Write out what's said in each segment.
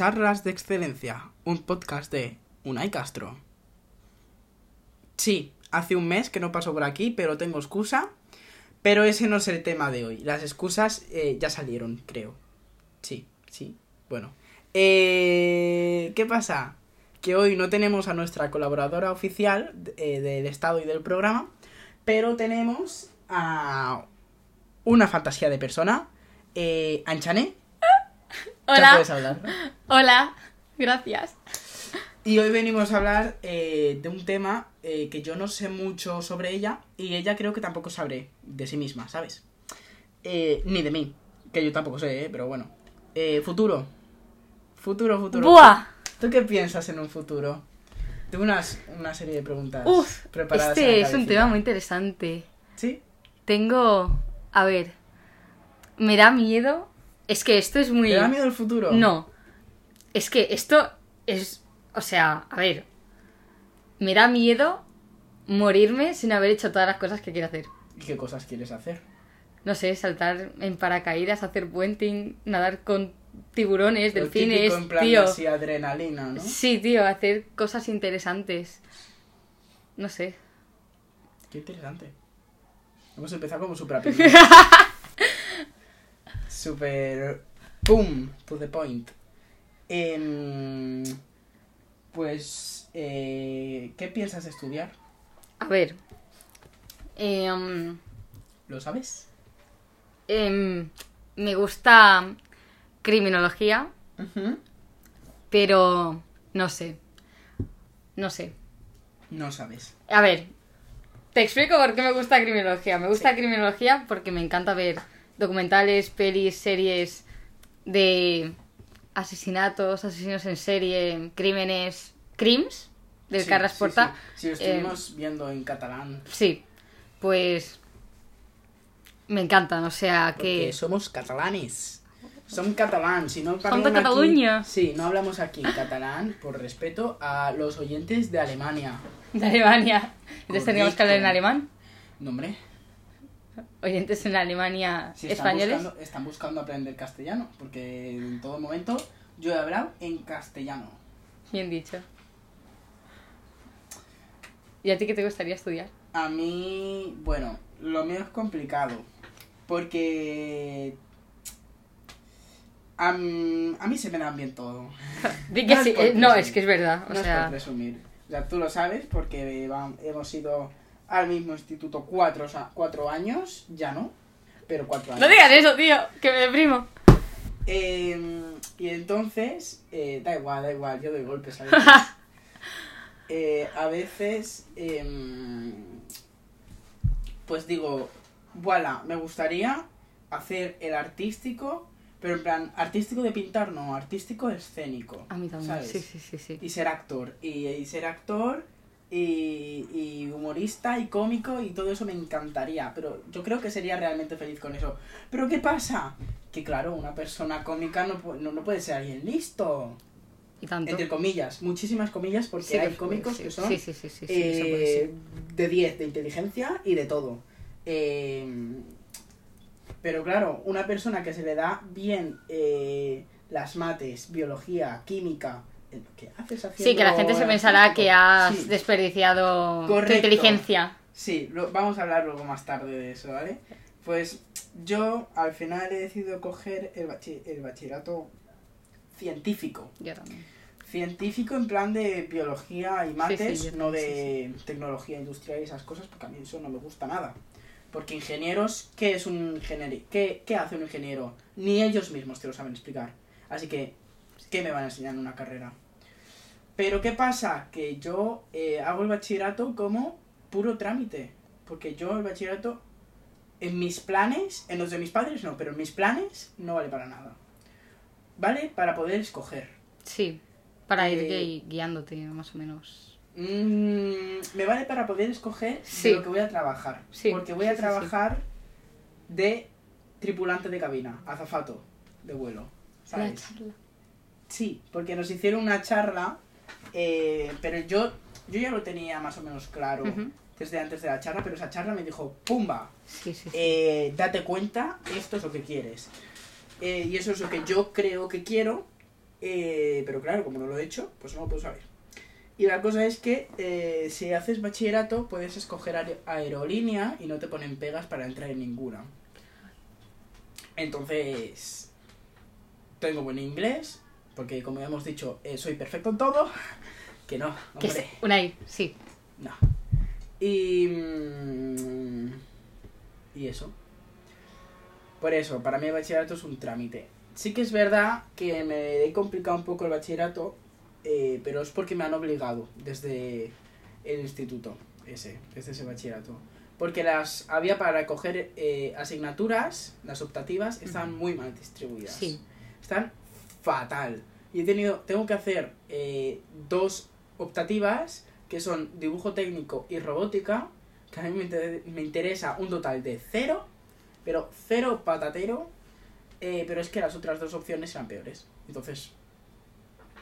Charlas de Excelencia, un podcast de Unai Castro. Sí, hace un mes que no paso por aquí, pero tengo excusa. Pero ese no es el tema de hoy. Las excusas eh, ya salieron, creo. Sí, sí. Bueno. Eh, ¿Qué pasa? Que hoy no tenemos a nuestra colaboradora oficial eh, del Estado y del programa, pero tenemos a una fantasía de persona, eh, Ya Hola. puedes hablar. ¿no? Hola. Gracias. Y hoy venimos a hablar eh, de un tema eh, que yo no sé mucho sobre ella y ella creo que tampoco sabré de sí misma, ¿sabes? Eh, ni de mí, que yo tampoco sé, ¿eh? pero bueno. Futuro. Futuro, futuro. Buah. ¿Tú qué piensas en un futuro? Tengo unas, una serie de preguntas Uf. preparadas. Este es un tema muy interesante. ¿Sí? Tengo. A ver. Me da miedo. Es que esto es muy. ¿Te da miedo el futuro? No. Es que esto es. O sea, a ver. Me da miedo morirme sin haber hecho todas las cosas que quiero hacer. ¿Y qué cosas quieres hacer? No sé, saltar en paracaídas, hacer puenting, nadar con tiburones, Lo delfines, en plan tío. así adrenalina, ¿no? Sí, tío, hacer cosas interesantes. No sé. Qué interesante. Hemos empezado como super Super. Boom, to the point. Em, pues. Eh, ¿Qué piensas estudiar? A ver. Em, ¿Lo sabes? em, me gusta criminología, pero no sé. No sé. No sabes. A ver, te explico por qué me gusta criminología. Me gusta criminología porque me encanta ver documentales, pelis, series de asesinatos, asesinos en serie, crímenes, crims, del Sí, Porta. Sí, lo estuvimos viendo en catalán. Sí, pues me encantan, o sea Porque que... somos catalanes. Son catalán, si no de parlem aquí- Cataluña. Sí, no hablamos aquí catalán por respeto a los oyentes de Alemania. De Alemania. Entonces tendríamos que hablar en Correcto. alemán. No, hombre. Oyentes en Alemania Si están españoles. buscando, están buscando aprender castellano, porque en todo momento yo he hablado en castellano. Bien dicho. ¿Y a ti qué te gustaría estudiar? A mí, bueno, lo mío es complicado, porque a, mí se me dan bien todo. Di que No es sí. eh, no, presumir. es que es verdad. O no es por presumir. O sea, tú lo sabes porque hemos ido al mismo instituto cuatro, o sea, cuatro años, ya no, pero cuatro años. no digas eso, tío, que me deprimo. Eh, y entonces, eh, da igual, da igual, yo doy golpes a veces. Eh, a veces, em, pues digo, voilà, me gustaría hacer el artístico, pero en plan, artístico de pintar, no, artístico escénico. A mí también. ¿sabes? Sí, sí, sí, sí. Y ser actor, y, y ser actor, y, y humorista, y cómico, y todo eso me encantaría, pero yo creo que sería realmente feliz con eso. Pero ¿qué pasa? Que claro, una persona cómica no, no, no puede ser alguien listo. Y tanto. Entre comillas, muchísimas comillas, porque Sí hay cómicos sí. que son Sí, eh, de 10 de inteligencia y de todo. Eh, pero claro, una persona que se le da bien eh, las mates, biología, química, ¿qué haces haciendo Sí, que la gente se pensará que has Sí. desperdiciado tu inteligencia. Sí, lo- vamos a hablar luego más tarde de eso, ¿vale? Pues yo al final he decidido coger el, bachi- el bachillerato científico. Yo también. Científico en plan de biología y mates, no de tecnología industrial y esas cosas, porque a mí eso no me gusta nada. Porque ingenieros, ¿qué es un ingeniero? ¿Qué, qué hace un ingeniero? Ni ellos mismos te lo saben explicar. Así que, ¿qué me van a enseñar en una carrera? Pero ¿qué pasa? Que yo eh, hago el bachillerato como puro trámite. Porque yo el bachillerato, en mis planes, en los de mis padres no, pero en mis planes no vale para nada. Vale para poder escoger. Sí, para ir Eh, gui- guiándote, más o menos. Mm, me vale para poder escoger Sí. de lo que voy a trabajar. Sí, Porque voy sí, a trabajar de tripulante de cabina, azafato de vuelo. La ¿Sabes? charla. Sí, porque nos hicieron una charla, eh, pero yo, yo ya lo tenía más o menos claro desde antes de la charla, pero esa charla me dijo, ¡pumba! Sí, sí, sí. eh, date cuenta, esto es lo que quieres. Eh, y eso es lo que yo creo que quiero. Eh, pero claro, como no lo he hecho, pues no lo puedo saber. Y la cosa es que eh, si haces bachillerato puedes escoger aer- aerolínea y no te ponen pegas para entrar en ninguna. Entonces, tengo buen inglés, porque como ya hemos dicho, eh, soy perfecto en todo. Que no, Que hombre. una I, sí. No. Y. mm, Y eso. Por eso, para mí el bachillerato es un trámite. Sí que es verdad que me he complicado un poco el bachillerato, eh, pero es porque me han obligado desde el instituto, ese, desde ese bachillerato. Porque las había para coger eh, asignaturas, las optativas, estaban muy mal distribuidas. Sí. Están fatal. Y he tenido, tengo que hacer eh, dos optativas que son dibujo técnico y robótica, que a mí me, inter- me interesa un total de cero, pero cero patatero, eh, pero es que las otras dos opciones eran peores. Entonces,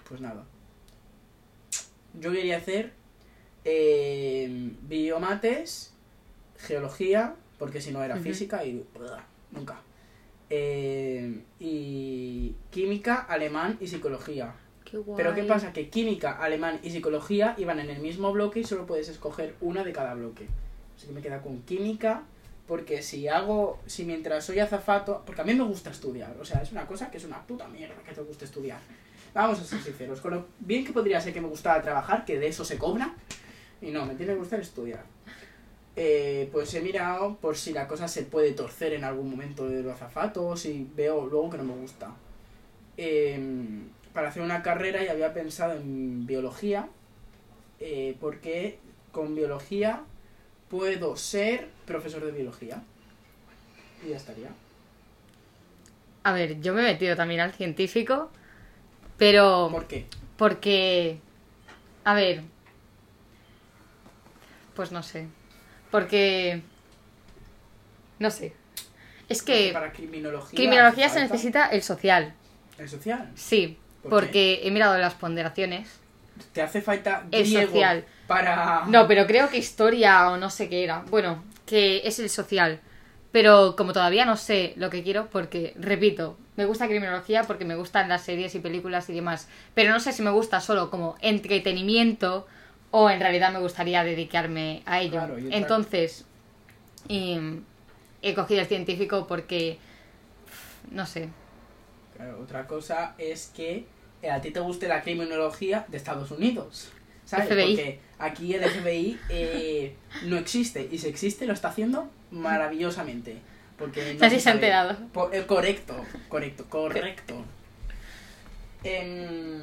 pues nada. Yo quería hacer eh, biomates, geología, porque si no era física y nunca. Eh, y química, alemán y psicología. Qué guay. Pero ¿qué pasa? Que química, alemán y psicología iban en el mismo bloque y solo puedes escoger una de cada bloque. Así que me queda con química, porque si hago, si mientras soy azafato, porque a mí me gusta estudiar, o sea, es una cosa que es una puta mierda que te guste estudiar. Vamos a ser sinceros, con lo bien que podría ser que me gustara trabajar, que de eso se cobra, y no, me tiene que gustar estudiar. Eh, pues he mirado por si la cosa se puede torcer en algún momento de los azafatos y veo luego que no me gusta. Em, para hacer una carrera y había pensado en biología, eh, porque con biología puedo ser profesor de biología. Y ya estaría. A ver, yo me he metido también al científico, pero ¿Por qué? porque... A ver... Pues no sé. Porque... No sé. Es que para criminología. criminología se necesita el social. El social. Sí, ¿Por porque he mirado las ponderaciones. Te hace falta El griego social. para. No, pero creo que historia o no sé qué era. Bueno, que es el social. Pero como todavía no sé lo que quiero, porque, repito, me gusta criminología porque me gustan las series y películas y demás. Pero no sé si me gusta solo como entretenimiento o en realidad me gustaría dedicarme a ello. Claro, Entonces, y, he cogido el científico porque, no sé, Claro, otra cosa es que eh, a ti te guste la criminología de Estados Unidos. ¿Sabes? FBI. Porque aquí el FBI eh, no existe. Y si existe, lo está haciendo maravillosamente. Porque no se se ha sabe. enterado. Po- eh, correcto, correcto, correcto. Em,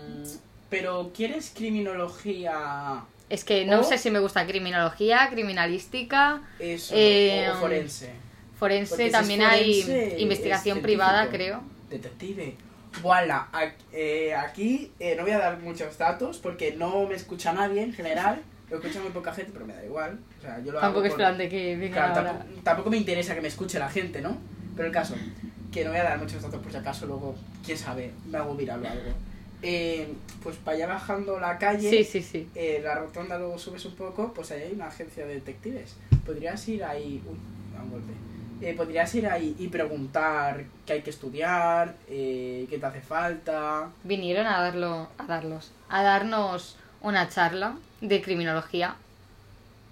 pero, ¿quieres criminología es que no O- sé si me gusta criminología, criminalística, eso Eh, o forense? forense, si también forense, hay investigación es privada, creo. Detective. Voilà, ac- eh, aquí eh, no voy a dar muchos datos porque no me escucha nadie en general. Lo escucha muy poca gente, pero me da igual. O sea, yo lo Tampoco hago es por- plan de que venga Claro, ahora. tampoco, tampoco me interesa que me escuche la gente, ¿no? Pero el caso, que no voy a dar muchos datos por si acaso luego, quién sabe, me hago viral o algo. Eh, pues para allá bajando la calle, Sí, sí, sí. eh, la rotonda luego subes un poco, pues ahí hay una agencia de detectives. Podrías ir ahí. Uy, da un golpe. Eh, podrías ir ahí y preguntar qué hay que estudiar, qué te hace falta. Vinieron a darlo, a darlos, a darnos una charla de criminología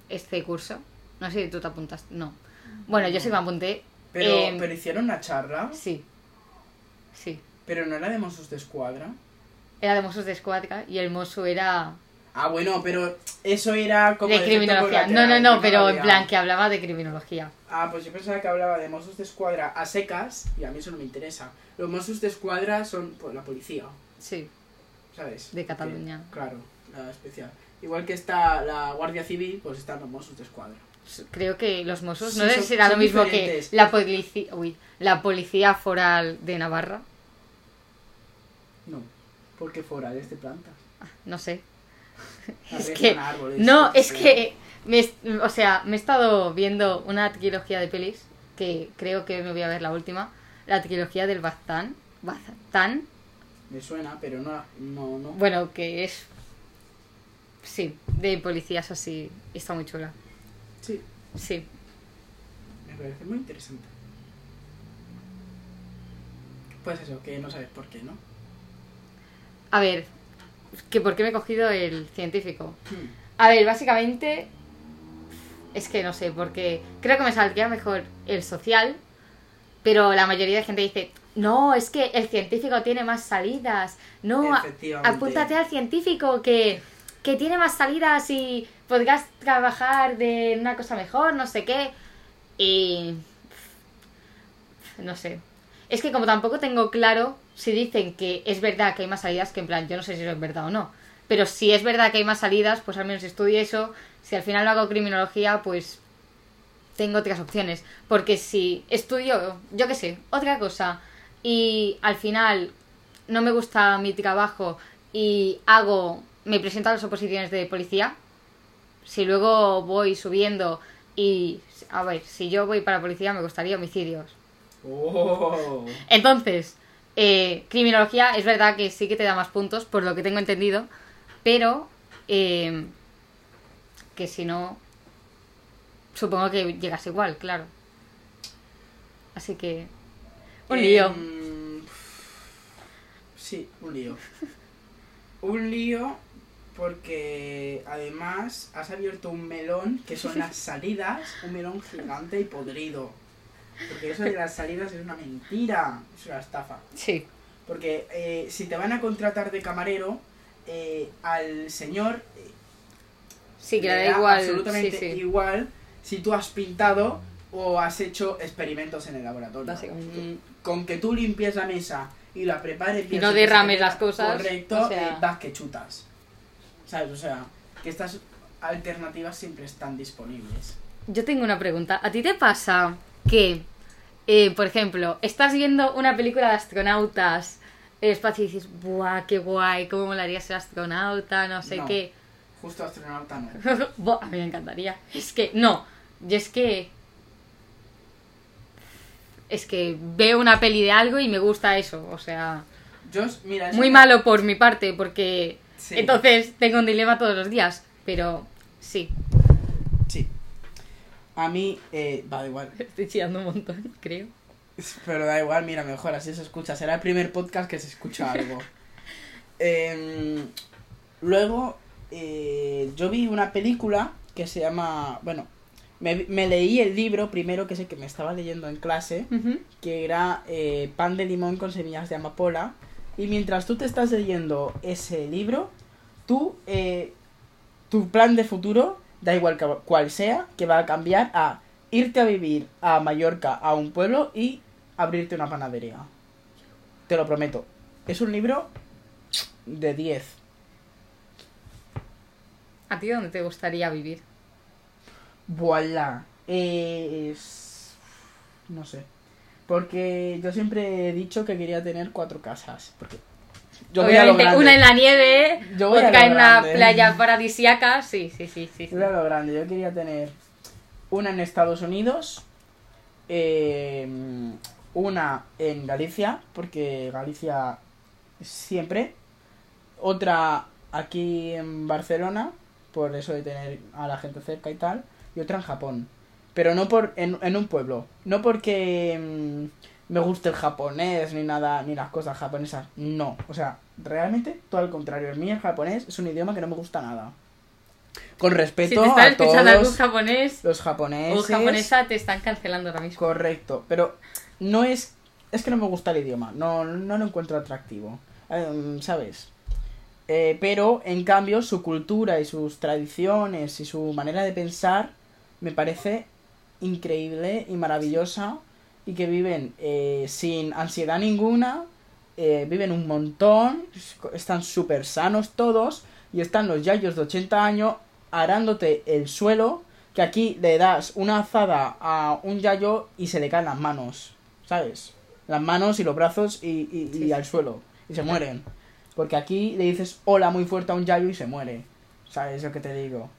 este curso. No sé si tú te apuntas. No. Bueno, yo sí me apunté. Pero, Em, pero hicieron una charla, Sí. Sí. pero no era de Mossos de Escuadra. Era de Mossos de Escuadra y el mozo era Ah, bueno, pero eso era como. de criminología. No, no, no, pero en plan que hablaba de criminología. Ah, pues yo pensaba que hablaba de Mossos de Escuadra a secas y a mí eso no me interesa. Los Mossos de Escuadra son pues, la policía, Sí. ¿sabes? De Cataluña. Que- claro, la especial. Igual que está la Guardia Civil, pues están los Mossos de Escuadra. Creo que los Mossos, Sí, no sé si será lo mismo diferentes. que la policía, uy, la policía foral de Navarra. No, porque forales de plantas. No sé. Es que árboles, no, es que me, o sea, me he estado viendo una trilogía de pelis que creo que me voy a ver la última, la trilogía del Baztán, Baztán, Me suena, pero no, no, no. bueno, que es sí, de policías así, está muy chula. Sí, Sí. me parece muy interesante. Pues eso, que no sabes por qué, ¿no? A ver, que ¿por qué me he cogido el científico? Hmm. A ver, básicamente. Es que no sé, porque creo que me saldría mejor el social, pero la mayoría de gente dice, no, es que el científico tiene más salidas. No, apúntate al científico que, que tiene más salidas y podrás trabajar de una cosa mejor, no sé qué. Y... No sé. Es que como tampoco tengo claro si dicen que es verdad que hay más salidas, que en plan, yo no sé si eso es verdad o no. Pero si es verdad que hay más salidas, pues al menos estudie eso. Si al final no hago criminología, pues tengo otras opciones. Porque si estudio, yo qué sé, otra cosa, y al final no me gusta mi trabajo y hago, me presento a las oposiciones de policía, si luego voy subiendo y, a ver, si yo voy para policía me gustaría homicidios. Oh. Entonces, eh, criminología es verdad que sí que te da más puntos, por lo que tengo entendido, pero eh, que si no, supongo que llegas igual, claro. Así que... Un lío. Em, sí, un lío. Un lío porque además has abierto un melón que son las salidas, un melón gigante y podrido. Porque eso de las salidas es una mentira, es una estafa. Sí. Porque eh, si te van a contratar de camarero, eh, al señor eh, Sí, que le da igual. absolutamente sí, sí. igual si tú has pintado o has hecho experimentos en el laboratorio. Con que tú limpies la mesa y la prepares bien no derrames las cosas, Correcto, o sea- vas que chutas. ¿Sabes? O sea, que estas alternativas siempre están disponibles. Yo tengo una pregunta. ¿A ti te pasa que, eh, por ejemplo, estás viendo una película de astronautas en el espacio y dices, ¡buah, qué guay! ¿Cómo molaría ser astronauta? No sé No. qué. Justo astronauta no. Buah, a mí me encantaría. Es que, no. Yo es que. Es que veo una peli de algo y me gusta eso. O sea, Yo, mira, eso muy malo por mi parte, porque Sí. entonces tengo un dilema todos los días. Pero Sí. A mí, eh, va, da igual. estoy chillando un montón, creo. Pero da igual, mira, mejor así se escucha. Será el primer podcast que se escucha algo. Em, luego, eh, yo vi una película que se llama. Bueno, me, me leí el libro primero, que es el que me estaba leyendo en clase, que era eh, Pan de limón con semillas de amapola. Y mientras tú te estás leyendo ese libro, tú, eh, tu plan de futuro, da igual que- cuál sea, que va a cambiar a irte a vivir a Mallorca, a un pueblo y abrirte una panadería. Te lo prometo. Es un libro de 10. ¿A ti dónde te gustaría vivir? Voilà. Es... No sé. Porque yo siempre he dicho que quería tener cuatro casas. Porque yo Obviamente, una en la nieve, Yo voy a otra en una playa paradisiaca. Sí, sí, sí, sí. sí. Yo voy a lo grande. Yo quería tener una en Estados Unidos, eh, una en Galicia, porque Galicia siempre, otra aquí en Barcelona, por eso de tener a la gente cerca y tal, y otra en Japón. Pero no por en, en un pueblo, no porque mm, me guste el japonés ni nada, ni las cosas japonesas, no. O sea, realmente todo al contrario. El mío el japonés es un idioma que no me gusta nada. Con Si respeto te están a escuchando algún japonés los o japoneses. japonesa, te están cancelando ahora mismo. Correcto, pero no es. Es que no me gusta el idioma, no, no lo encuentro atractivo. Em, ¿Sabes? Eh, pero en cambio, su cultura y sus tradiciones y su manera de pensar me parece increíble y maravillosa. Y que viven eh, sin ansiedad ninguna, eh, viven un montón, están súper sanos todos. Y están los yayos de 80 años arándote el suelo que aquí le das una azada a un yayo y se le caen las manos, ¿sabes? Las manos y los brazos y, y- y al suelo. Y se mueren. Porque aquí le dices hola muy fuerte a un yayo y se muere. ¿Sabes lo que te digo?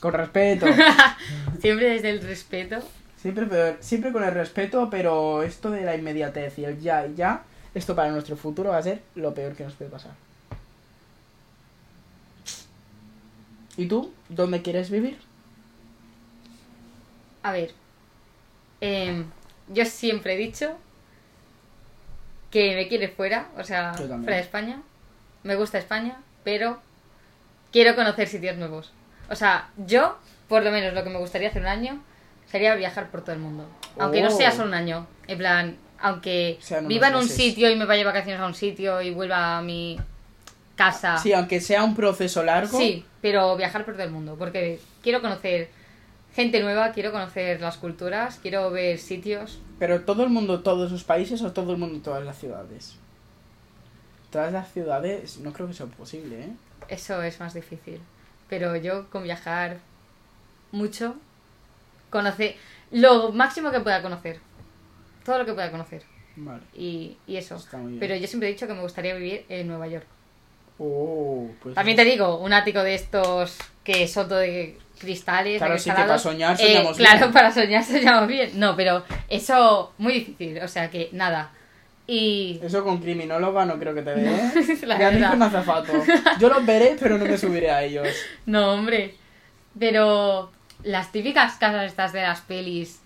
Con respeto. Siempre desde el respeto. Siempre, pero- siempre con el respeto, pero esto de la inmediatez y el ya y ya, esto para nuestro futuro va a ser lo peor que nos puede pasar. ¿Y tú? ¿Dónde quieres vivir? A ver, em, yo siempre he dicho que me quiere fuera, o sea, fuera de España. me gusta España, pero quiero conocer sitios nuevos. O sea, yo, por lo menos, lo que me gustaría hacer un año sería viajar por todo el mundo. Aunque no Oh. sea solo un año. En plan, aunque Sean viva en un meses. sitio y me vaya de vacaciones a un sitio y vuelva a mi casa. Sí, aunque sea un proceso largo. Sí, pero viajar por todo el mundo, porque quiero conocer gente nueva, quiero conocer las culturas, quiero ver sitios. Pero todo el mundo, todos los países o todo el mundo, todas las ciudades. Todas las ciudades no creo que sea posible, ¿eh? Eso es más difícil. Pero yo con viajar mucho, conocer lo máximo que pueda conocer. Todo lo que pueda conocer. Vale. Y, y eso. Pero yo siempre he dicho que me gustaría vivir en Nueva York. Oh, pues También te digo, un ático de estos que son todo de cristales. Claro, sí que para soñar Eh, soñamos Claro, bien. para soñar soñamos bien. No, pero eso muy difícil. O sea que nada. Y Eso con criminóloga no creo que te dé, ¿eh? Con azafato. Yo los veré, pero no me subiré a ellos. No, hombre. Pero las típicas casas estas de las pelis,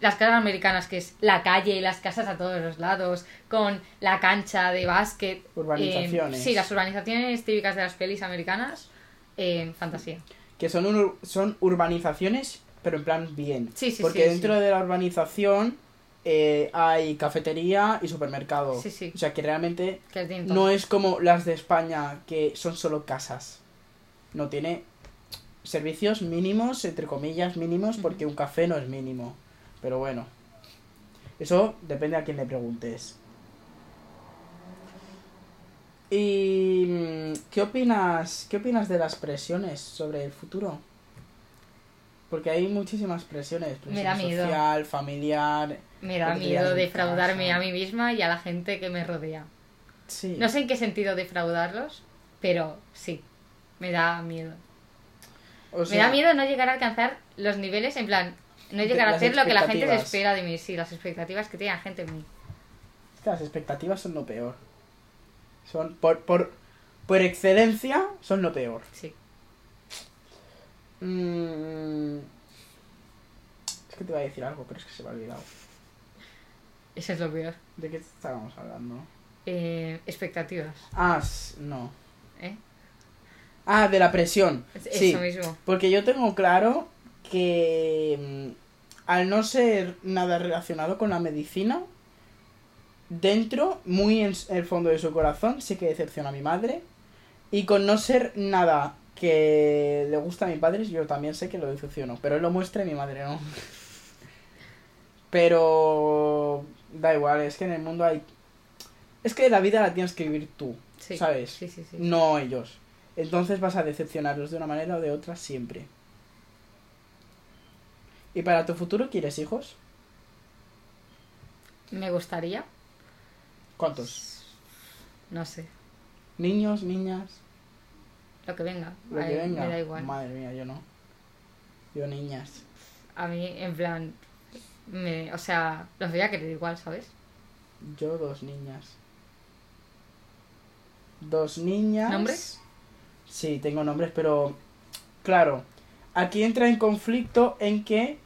las casas americanas, que es la calle y las casas a todos los lados, con la cancha de básquet. Urbanizaciones. eh, sí, las urbanizaciones típicas de las pelis americanas. eh, fantasía. Que son, un son urbanizaciones, pero en plan bien. Sí, sí, Porque sí, dentro sí. de la urbanización eh, hay cafetería y supermercado. Sí, sí. O sea que realmente no es como las de España, que son solo casas. No tiene servicios mínimos, entre comillas mínimos, porque un café no es mínimo. Pero bueno, eso depende a quién le preguntes. ¿Y mm, qué opinas, qué opinas de las presiones sobre el futuro? Porque hay muchísimas presiones. Presión Me da miedo. social, familiar. Me da miedo defraudarme casa. a mí misma y a la gente que me rodea. Sí. No sé en qué sentido defraudarlos, pero sí, me da miedo. O me da miedo no llegar a alcanzar los niveles, en plan, no llegar a hacer lo que la gente se espera de mí, sí, las expectativas que tiene la gente en mí. Es que las expectativas son lo peor. Son, por, por, por excelencia, son lo peor. Sí. Mm, Es que te iba a decir algo, pero es que se me ha olvidado. Eso es lo peor. ¿De qué estábamos hablando? Eh, expectativas, Ah, no. ¿eh? Ah, de la presión. Es- Sí, Eso mismo. porque yo tengo claro que mm, al no ser nada relacionado con la medicina, dentro, muy en el fondo de su corazón, sí que decepciona a mi madre. Y con no ser nada que le gusta a mi padre, yo también sé que lo decepciono. Pero él lo muestra y mi madre no. Pero da igual, es que en el mundo hay... Es que la vida la tienes que vivir tú, Sí. ¿sabes? Sí, sí, sí. no ellos. Entonces vas a decepcionarlos de una manera o de otra siempre. ¿Y para tu futuro quieres hijos? Me gustaría, ¿Cuántos? no sé, ¿Niños, niñas? lo que venga. Lo Ay, que venga. Me da igual. Madre mía, yo no. Yo niñas. A mí, en plan, me, o sea, los voy a querer igual, ¿sabes? Yo dos niñas. Dos niñas. ¿Nombres? Sí, tengo nombres, pero claro, aquí entra en conflicto en que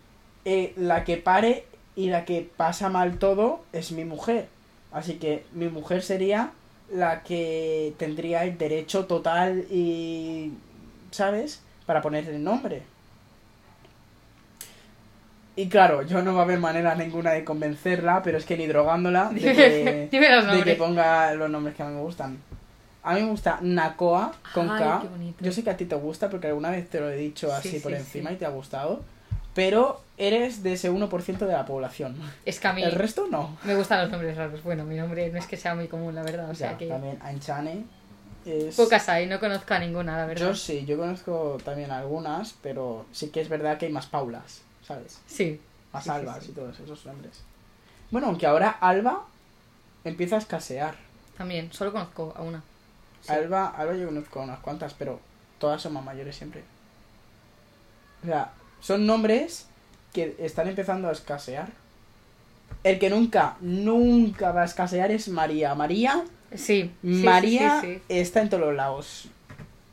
eh, la que pare y la que pasa mal todo es mi mujer. Así que mi mujer sería la que tendría el derecho total y, ¿sabes? Para ponerle el nombre. Y claro, yo no va a haber manera ninguna de convencerla, pero es que ni drogándola de que, de que ponga los nombres que a mí me gustan. A mí me gusta Nakoa con Ay, K. Yo sé que a ti te gusta porque alguna vez te lo he dicho Sí, así por sí, encima sí. y te ha gustado. Pero eres de ese 1% de la población. Es que a mí El resto no. me gustan los nombres raros. Bueno, mi nombre no es que sea muy común, la verdad. O O sea que también Anchane es... pocas hay, no conozco a ninguna, la verdad. Yo sí, yo conozco también algunas, pero sí que es verdad que hay más Paulas, ¿sabes? Sí. Más Sí, sí, Albas sí. y todos esos nombres. Bueno, aunque ahora Alba empieza a escasear. También, solo conozco a una. Sí. Alba, Alba yo conozco unas cuantas, pero todas son más mayores siempre. O sea, son nombres que están empezando a escasear. El que nunca, nunca va a escasear es María. María, Sí. María sí, sí. está en todos los lados.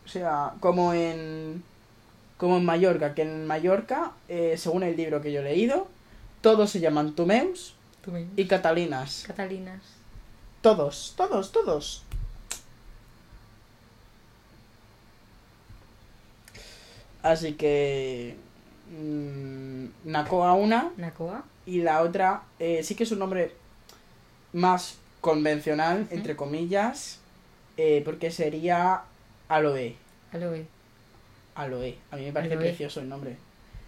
O sea, como en como en Mallorca, que en Mallorca, eh, según el libro que yo he leído, todos se llaman Tumeus mismo. y Catalinas. Catalinas. Todos, todos, todos. Así que. mm, Nakoa una. Nakoa. Y la otra, eh, sí que es un nombre más convencional, entre comillas, eh, porque sería Aloe. Aloe. Aloe. A mí me parece Aloe. precioso el nombre.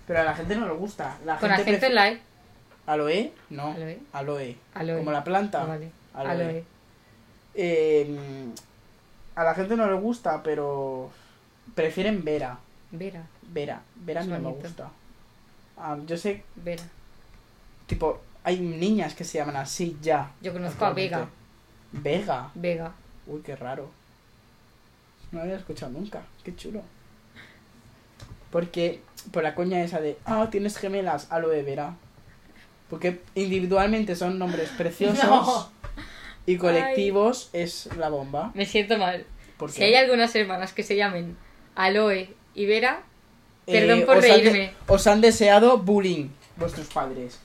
Pero a la gente no le gusta. La Con gente acento en la E. ¿Aloe? No. Aloe. Aloe. Aloe. Como la planta. Vale. Aloe. Aloe. Eh, a la gente no le gusta, pero prefieren Vera. Vera. Vera. Vera a mí no me gusta. Ah, yo sé, Vera. tipo, hay niñas que se llaman así ya. Yo conozco a Vega. Vega. Vega. Uy, qué raro. No lo había escuchado nunca. Qué chulo. Porque, por la coña esa de, ah, tienes gemelas, aloe vera. Porque individualmente son nombres preciosos No. y colectivos es la bomba. Me siento mal. Si hay algunas hermanas que se llamen Aloe y Vera, eh, perdón por os han reírme. os han deseado bullying vuestros padres.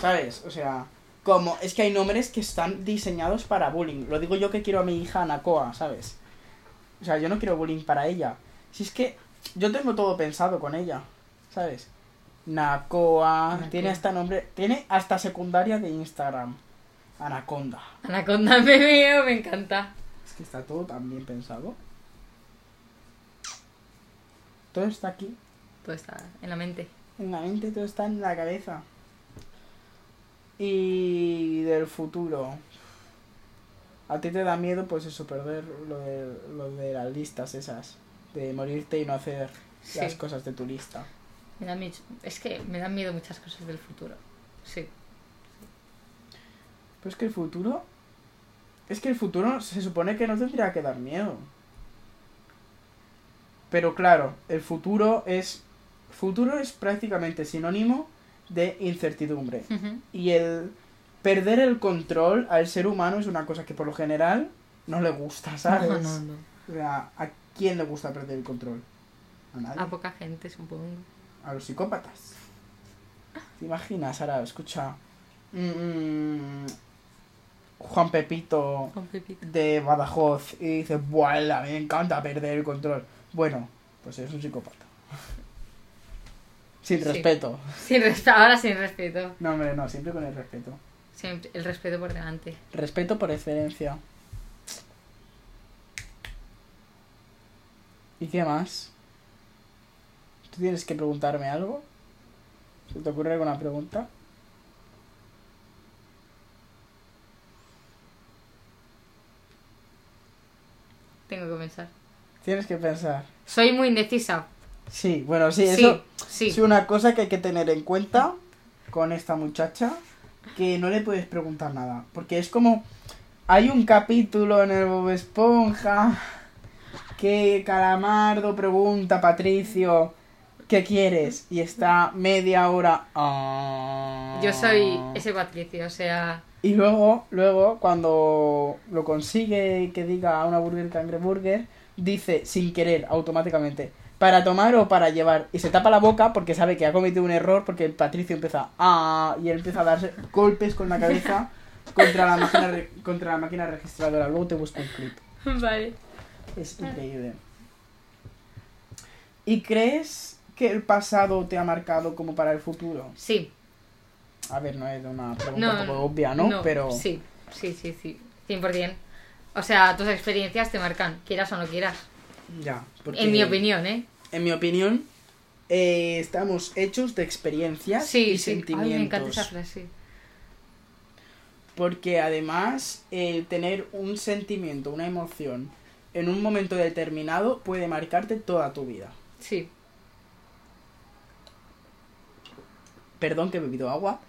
¿Sabes? O sea, como es que hay nombres que están diseñados para bullying. Lo digo yo que quiero a mi hija Nakoa, ¿sabes? O sea, yo no quiero bullying para ella. Si es que yo tengo todo pensado con ella, ¿sabes? Nakoa. tiene hasta nombre, tiene hasta secundaria de Instagram. Anaconda. Anaconda me veo, me encanta. Es que está todo tan bien pensado. Todo está aquí. Todo está en la mente. En la mente todo está en la cabeza. Y del futuro. A ti te da miedo, pues eso, perder lo de, lo de las listas esas. De morirte y no hacer Sí. las cosas de tu lista. Me da miedo. Es que me dan miedo muchas cosas del futuro. Sí. Pero es que el futuro. Es que el futuro se supone que no tendría que dar miedo. Pero claro, el futuro es. Futuro es prácticamente sinónimo de incertidumbre. Y el perder el control al ser humano es una cosa que por lo general no le gusta, ¿sabes? No, no, no. O sea, ¿a quién le gusta perder el control? A nadie. A poca gente, supongo. A los psicópatas. ¿Te imaginas? Ahora, escucha. mm, Juan Pepito Con Pepito. de Badajoz y dice, ¡Buah! Me encanta perder el control. Bueno, pues es un psicópata. Sin Sí. respeto. Sin respeto. Ahora sin respeto. No, hombre, no, siempre con el respeto. Siempre. El respeto por delante. Respeto por excelencia. ¿Y qué más? ¿Tú tienes que preguntarme algo? ¿Se te ocurre alguna pregunta? Tengo que pensar. Tienes que pensar. Soy muy indecisa. Sí, bueno, sí, Sí, eso sí. es una cosa que hay que tener en cuenta con esta muchacha, que no le puedes preguntar nada, porque es como hay un capítulo en el Bob Esponja que Calamardo pregunta a Patricio ¿qué quieres? y está media hora "Ah". Yo soy ese Patricio, o sea. y luego luego cuando lo consigue que diga una burger cangreburger dice sin querer automáticamente para tomar o para llevar y se tapa la boca porque sabe que ha cometido un error porque Patricio empieza a y él empieza a darse golpes con la cabeza contra la máquina re- contra la máquina registradora luego te busco un clip Vale. es increíble ¿y crees que el pasado te ha marcado como para el futuro? Sí. a ver no es una pregunta No, un poco obvia ¿no? pero Sí, sí, sí, sí. 100%. O sea, tus experiencias te marcan, quieras o no quieras. ya porque- En mi opinión, ¿eh? en mi opinión, eh, estamos hechos de experiencias Sí, y sí. Ay, sentimientos. me encanta esa frase. Porque además, el tener un sentimiento, una emoción, en un momento determinado puede marcarte toda tu vida. Sí. Perdón que he bebido agua.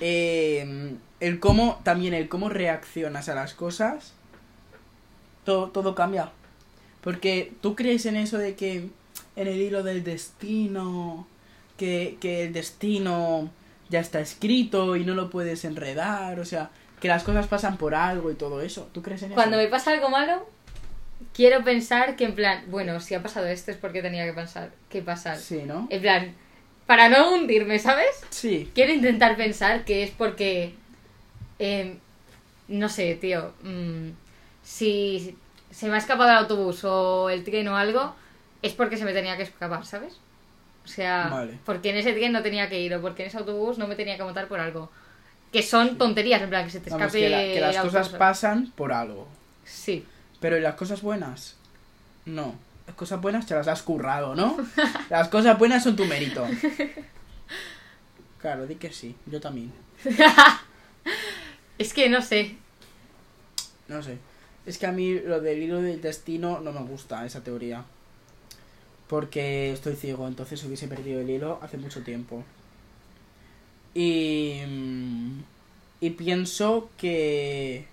Eh, el cómo, también el cómo reaccionas a las cosas, todo, todo cambia. Porque tú crees en eso de que en el hilo del destino, que, que el destino ya está escrito y no lo puedes enredar, o sea, que las cosas pasan por algo y todo eso. ¿Tú crees en Cuando eso? me pasa algo malo, quiero pensar que en plan, bueno, si ha pasado esto es porque tenía que pensar, que pasar. Sí, ¿no? En plan, para no hundirme, ¿sabes? Sí. Quiero intentar pensar que es porque, eh, no sé, tío, mm, si se me ha escapado el autobús o el tren o algo, es porque se me tenía que escapar, ¿sabes? O sea, Vale. porque en ese tren no tenía que ir o porque en ese autobús no me tenía que montar por algo. Que son tonterías, en plan, que se te Vamos, escape que, la- que las cosas autobús. pasan por algo. Sí. Pero ¿y las cosas buenas? No. Las cosas buenas te las has currado, ¿no? Las cosas buenas son tu mérito. Claro, di que sí. Yo también. Es que no sé. No sé. Es que a mí lo del hilo del destino no me gusta, esa teoría. Porque estoy ciego, entonces hubiese perdido el hilo hace mucho tiempo. Y. mm, Y pienso que.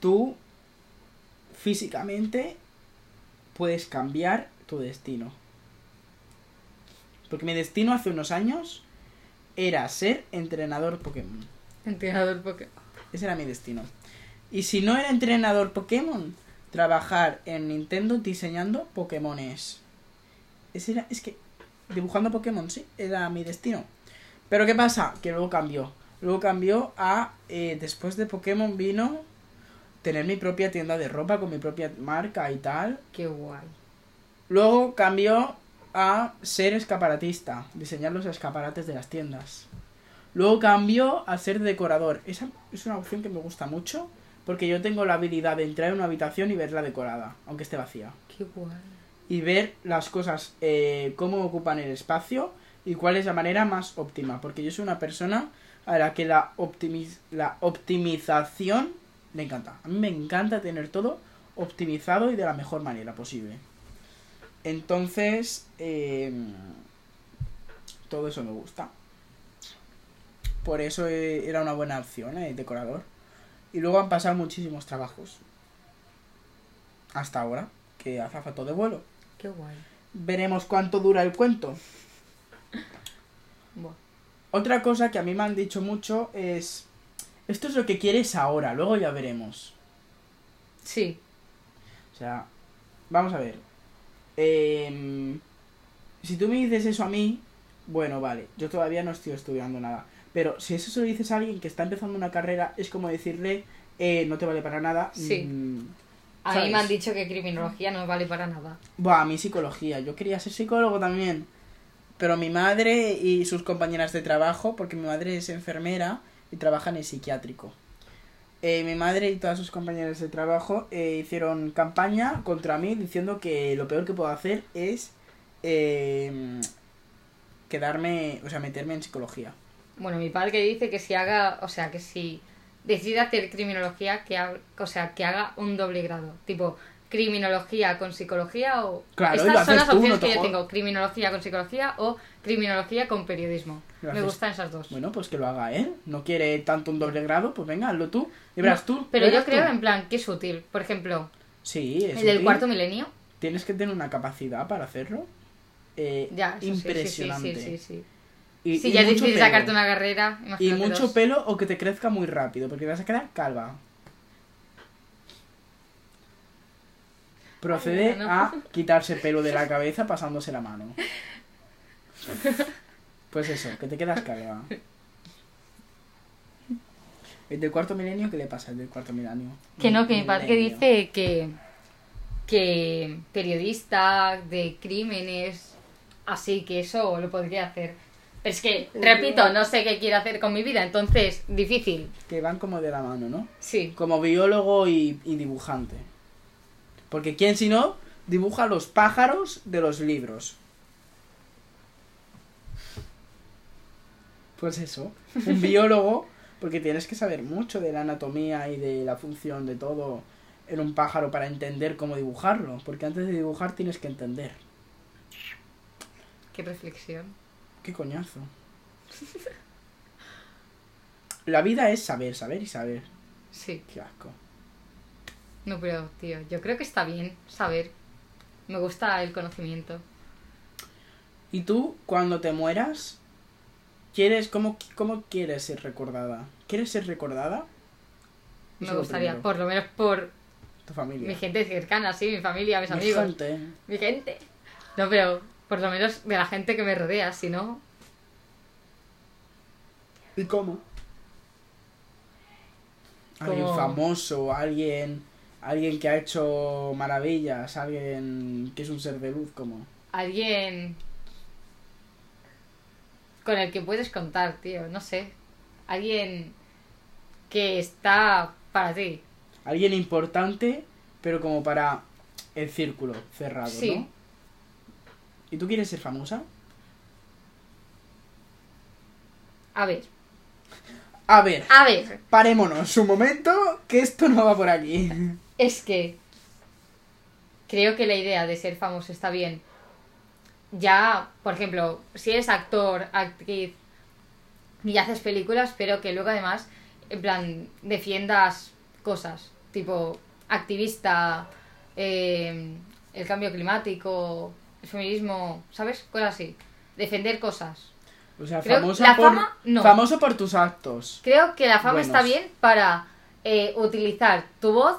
Tú. Físicamente. Puedes cambiar tu destino. Porque mi destino hace unos años. Era ser entrenador Pokémon. Entrenador Pokémon. Ese era mi destino. Y si no era entrenador Pokémon, trabajar en Nintendo diseñando Pokémones. Ese era, es que dibujando Pokémon, sí, era mi destino. Pero ¿qué pasa? Que luego cambió. Luego cambió a, eh, después de Pokémon vino tener mi propia tienda de ropa con mi propia marca y tal. Qué guay. Luego cambió a ser escaparatista, diseñar los escaparates de las tiendas. Luego cambió a ser decorador. Esa es una opción que me gusta mucho porque yo tengo la habilidad de entrar en una habitación y verla decorada, aunque esté vacía. Qué guay. Y ver las cosas, eh, cómo ocupan el espacio y cuál es la manera más óptima. Porque yo soy una persona a la que la, optimiz- la optimización le encanta. A mí me encanta tener todo optimizado y de la mejor manera posible. Entonces, eh, todo eso me gusta. Por eso eh, era una buena opción, eh, decorador. Y luego han pasado muchísimos trabajos. Hasta ahora, que azafato de vuelo. Qué guay. Veremos cuánto dura el cuento. Buah. Otra cosa que a mí me han dicho mucho es... Esto es lo que quieres ahora, luego ya veremos. Sí. O sea, vamos a ver. Em, si tú me dices eso a mí, bueno, vale, yo todavía no estoy estudiando nada. Pero si eso se lo dices a alguien que está empezando una carrera, es como decirle, eh, no te vale para nada. Sí. mm, A mí me han dicho que criminología no vale para nada. Buah, a mí psicología. Yo quería ser psicólogo también. Pero mi madre y sus compañeras de trabajo, porque mi madre es enfermera y trabaja en el psiquiátrico. Eh, mi madre y todas sus compañeras de trabajo eh, hicieron campaña contra mí diciendo que lo peor que puedo hacer es eh, quedarme, o sea, meterme en psicología. Bueno, mi padre dice que si haga, o sea, que si decide hacer criminología, que haga, o sea, que haga un doble grado. Tipo, criminología con psicología o... Claro, Estas son las tú, opciones no te que yo tengo. Criminología con psicología o criminología con periodismo. Me gustan esas dos. Bueno, pues que lo haga él. No quiere tanto un doble grado, pues venga, hazlo tú. Y verás No, tú. Pero yo creo tú. en plan que es útil. Por ejemplo, Sí, es el del cuarto milenio. tienes que tener una capacidad para hacerlo eh, Ya, sí, sí, impresionante. Sí, sí, sí. Y, Si y ya es mucho difícil pelo. sacarte una carrera, Y mucho dos. pelo o que te crezca muy rápido, porque te vas a quedar calva. Procede Ay, no. a quitarse pelo de la cabeza pasándose la mano. Pues eso, que te quedas calva. El del cuarto milenio, ¿qué le pasa al del cuarto milenio? Que no, que mi padre dice que, que periodista de crímenes, así que eso lo podría hacer. Pero es que, repito, no sé qué quiere hacer con mi vida, entonces, difícil. Que van como de la mano, ¿no? Sí. Como biólogo y, y dibujante. Porque quién si no dibuja los pájaros de los libros. Pues eso, un biólogo, porque tienes que saber mucho de la anatomía y de la función de todo en un pájaro para entender cómo dibujarlo. Porque antes de dibujar tienes que entender. Qué reflexión. Qué coñazo. La vida es saber, saber y saber. Sí. Qué asco. No, pero, tío, yo creo que está bien saber. Me gusta el conocimiento. ¿Y tú, cuando te mueras, quieres, cómo, cómo quieres ser recordada? ¿Quieres ser recordada? Me Eso gustaría, por lo menos por Tu familia. mi gente cercana, sí, mi familia, mis Mi amigos. gente. Mi gente. No, pero por lo menos de la gente que me rodea, si no. ¿Y cómo? Alguien famoso, alguien, Alguien que ha hecho maravillas, alguien que es un ser de luz como... Alguien con el que puedes contar, tío, no sé. Alguien que está para ti. Alguien importante, pero como para el círculo cerrado, Sí. ¿no? ¿Y tú quieres ser famosa? A ver, A ver, a ver, parémonos un momento, que esto no va por aquí. es que creo que la idea de ser famoso está bien. Ya, por ejemplo, si eres actor, actriz y haces películas, pero que luego además, en plan, defiendas cosas, tipo activista, eh, el cambio climático, el feminismo, ¿sabes? Cosas así. Defender cosas. O sea, Creo- famosa la por, fama, no. famoso por tus actos. Creo que la fama Buenos. está bien para eh, utilizar tu voz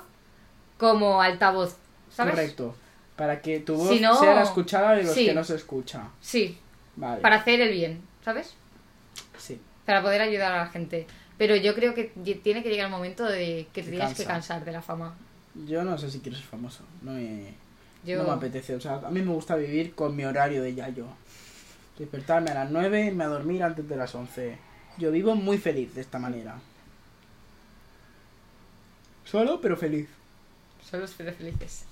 como altavoz, ¿sabes? Correcto. Para que tu voz Si no- sea la escuchada de los sí. que no se escucha. Sí, Vale. para hacer el bien, ¿sabes? Sí. Para poder ayudar a la gente. Pero yo creo que lle- tiene que llegar el momento de que te Te tienes que cansa. cansar de la fama. Yo no sé si quiero ser famoso. No me, Yo... no me apetece. O sea, a mí me gusta vivir con mi horario de yayo. Despertarme a las 9 y irme a dormir antes de las 11. Yo vivo muy feliz de esta manera. Solo, pero feliz. Solo los felices.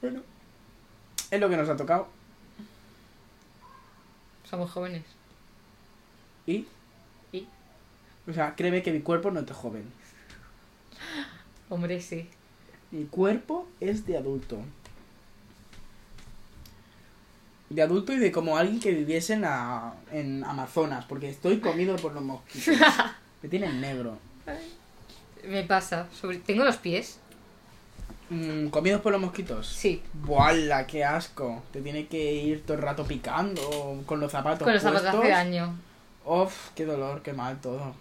Bueno. Es lo que nos ha tocado. Somos jóvenes. Y. ¿Y? O sea, créeme que mi cuerpo no es joven. Hombre, sí. Mi cuerpo es de adulto. De adulto y de como alguien que viviese en, la, en Amazonas, porque estoy comido por los mosquitos. Me tienen negro. Me pasa. Sobre... Tengo los pies. Mm, ¿Comidos por los mosquitos? Sí. ¡Buala, qué asco! Te tiene que ir todo el rato picando con los zapatos Con los zapatos hace daño. Uf, qué dolor, qué mal todo.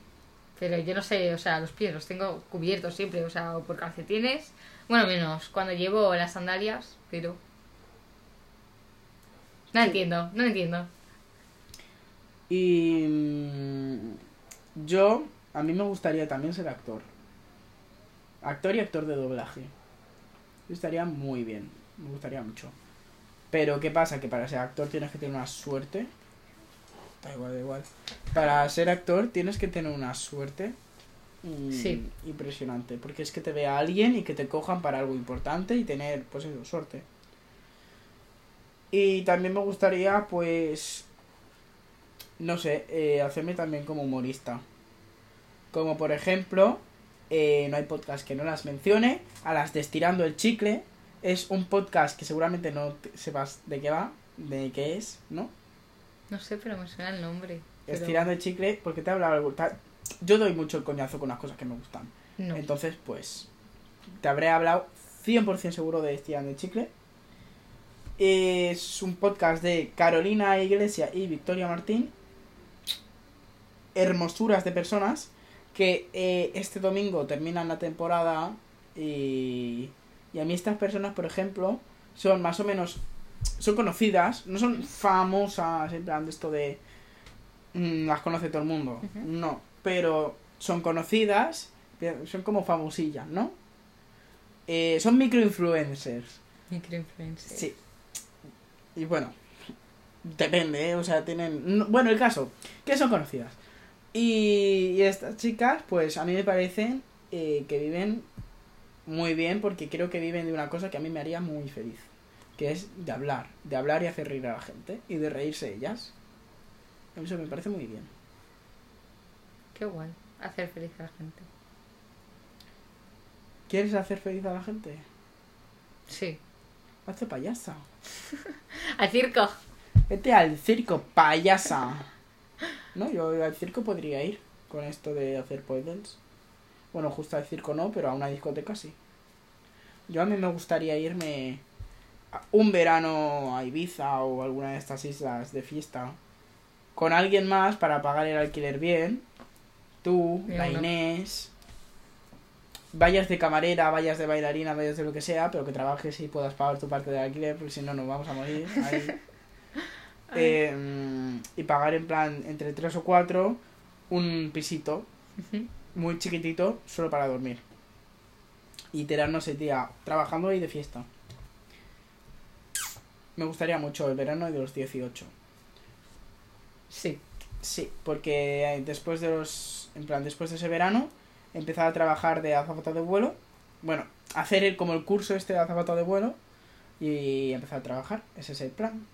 Pero yo no sé, o sea, los pies los tengo cubiertos siempre, o sea, o por calcetines. Bueno, menos cuando llevo las sandalias, pero. No Sí. entiendo, no entiendo. Y mm, yo, a mí me gustaría también ser actor. Actor y actor de doblaje. Yo estaría muy bien, me gustaría mucho. Pero ¿qué pasa? Que para ser actor tienes que tener una suerte. Da igual, da igual. Para ser actor tienes que tener una suerte Sí. impresionante. Porque es que te vea alguien y que te cojan para algo importante y tener, pues eso, suerte. Y también me gustaría, pues, no sé, eh, hacerme también como humorista. Como por ejemplo, eh, no hay podcast que no las mencione, a las de Estirando el Chicle. Es un podcast que seguramente no sepas de qué va, de qué es, ¿no? No sé, pero me suena el nombre. pero- Estirando el Chicle, porque te he hablado Yo doy mucho el coñazo con las cosas que me gustan. No. Entonces, pues, te habré hablado 100% seguro de Estirando el Chicle. Es un podcast de Carolina Iglesia y Victoria Martín. Hermosuras de personas que eh, este domingo terminan la temporada y, y a mí estas personas, por ejemplo, son más o menos, son conocidas, no son famosas en plan de esto de mm, las conoce todo el mundo, no, pero son conocidas, son como famosillas, ¿no? Eh, son microinfluencers. Microinfluencer. Sí. Y bueno, depende, ¿eh? o sea, tienen... no- bueno, el caso, que son conocidas. Y, y estas chicas, pues a mí me parecen eh, que viven muy bien porque creo que viven de una cosa que a mí me haría muy feliz. Que es de hablar, de hablar y hacer reír a la gente y de reírse ellas. Eso me parece muy bien. Qué guay. Hacer feliz a la gente. ¿Quieres hacer feliz a la gente? Sí. Hazte payasa. Al circo. Vete al circo, payasa. No, yo al circo podría ir con esto de hacer poems. Bueno, justo al circo no, pero a una discoteca sí. Yo a mí me gustaría irme un verano a Ibiza o alguna de estas islas de fiesta con alguien más para pagar el alquiler bien. Tú, la una- Inés. Vayas de camarera, vayas de bailarina, vayas de lo que sea, pero que trabajes y puedas pagar tu parte del alquiler, porque si no nos vamos a morir. ahí. Eh, y pagar en plan entre tres o cuatro un pisito muy chiquitito solo para dormir. y tirarnos el día trabajando y de fiesta. Me gustaría mucho el verano y de los 18. Sí. Sí, porque eh, después de los. En plan, después de ese verano, empezar a trabajar de azafata de vuelo. Bueno, hacer el, como el curso este de azafata de vuelo y empezar a trabajar. Ese es el plan.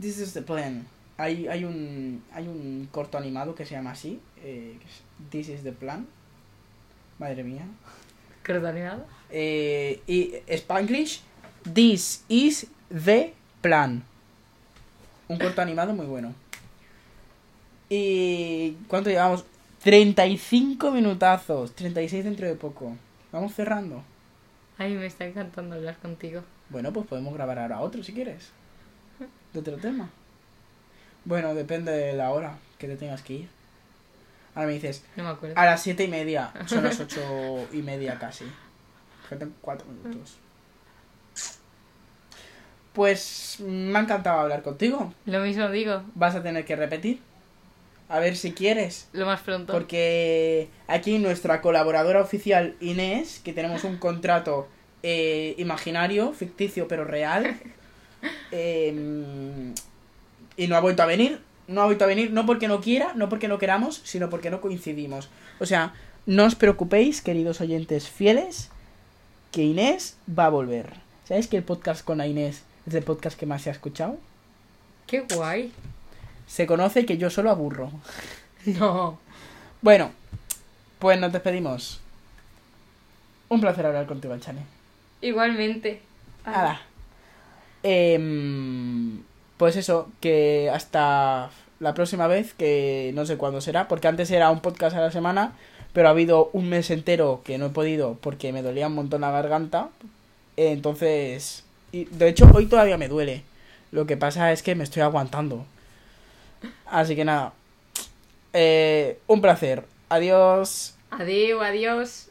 This is the plan. Hay, hay, un, hay un corto animado que se llama así. eh, que es This is the plan. Madre mía. ¿Corto animado? Eh, y Spanglish, This is the plan. Un corto animado muy bueno. ¿Y cuánto llevamos? 35 minutazos. 36 dentro de poco. Vamos cerrando. Ay, me está encantando hablar contigo. Bueno, pues podemos grabar ahora otro si quieres. De otro tema. Bueno, depende de la hora que te tengas que ir. Ahora me dices, No me acuerdo. a las siete y media. Son las ocho y media casi. Faltan cuatro minutos. Pues me ha encantado hablar contigo. Lo mismo digo. Vas a tener que repetir. A ver si quieres. Lo más pronto. Porque aquí nuestra colaboradora oficial Inés, que tenemos un contrato eh, imaginario, ficticio pero real, eh, y no ha vuelto a venir. No ha vuelto a venir, no porque no quiera, no porque no queramos, sino porque no coincidimos. O sea, no os preocupéis, queridos oyentes fieles, que Inés va a volver. ¿Sabéis que el podcast con la Inés es el podcast que más se ha escuchado? Qué guay. Se conoce que yo solo aburro. No. Bueno, pues nos despedimos. Un placer hablar contigo, Chane. Igualmente. Nada. Em, pues eso, que hasta la próxima vez, que no sé cuándo será, porque antes era un podcast a la semana, pero ha habido un mes entero que no he podido porque me dolía un montón la garganta. Entonces, y de hecho hoy todavía me duele. Lo que pasa es que me estoy aguantando. Así que nada. Eh, un placer. Adiós. Adiós, adiós.